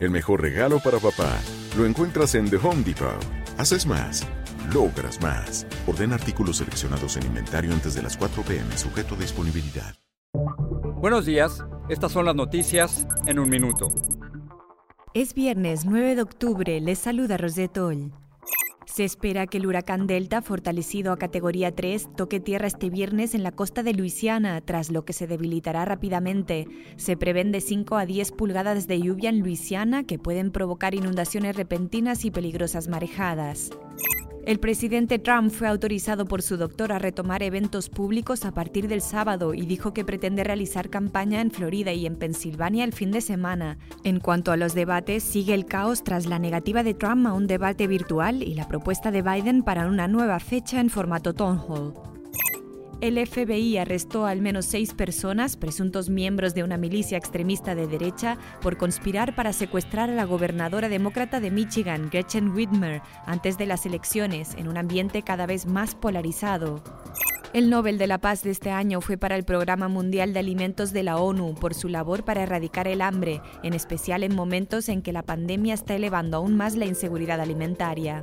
El mejor regalo para papá lo encuentras en The Home Depot. Haces más, logras más. Orden artículos seleccionados en inventario antes de las 4 pm, sujeto a disponibilidad. Buenos días, estas son las noticias en un minuto. Es viernes 9 de octubre, les saluda Rosette Oll. Se espera que el huracán Delta, fortalecido a categoría 3, toque tierra este viernes en la costa de Luisiana, tras lo que se debilitará rápidamente. Se prevén de 5 a 10 pulgadas de lluvia en Luisiana que pueden provocar inundaciones repentinas y peligrosas marejadas. El presidente Trump fue autorizado por su doctor a retomar eventos públicos a partir del sábado y dijo que pretende realizar campaña en Florida y en Pensilvania el fin de semana. En cuanto a los debates, sigue el caos tras la negativa de Trump a un debate virtual y la propuesta de Biden para una nueva fecha en formato town hall. El FBI arrestó al menos seis personas, presuntos miembros de una milicia extremista de derecha, por conspirar para secuestrar a la gobernadora demócrata de Michigan, Gretchen Whitmer, antes de las elecciones, en un ambiente cada vez más polarizado. El Nobel de la Paz de este año fue para el Programa Mundial de Alimentos de la ONU por su labor para erradicar el hambre, en especial en momentos en que la pandemia está elevando aún más la inseguridad alimentaria.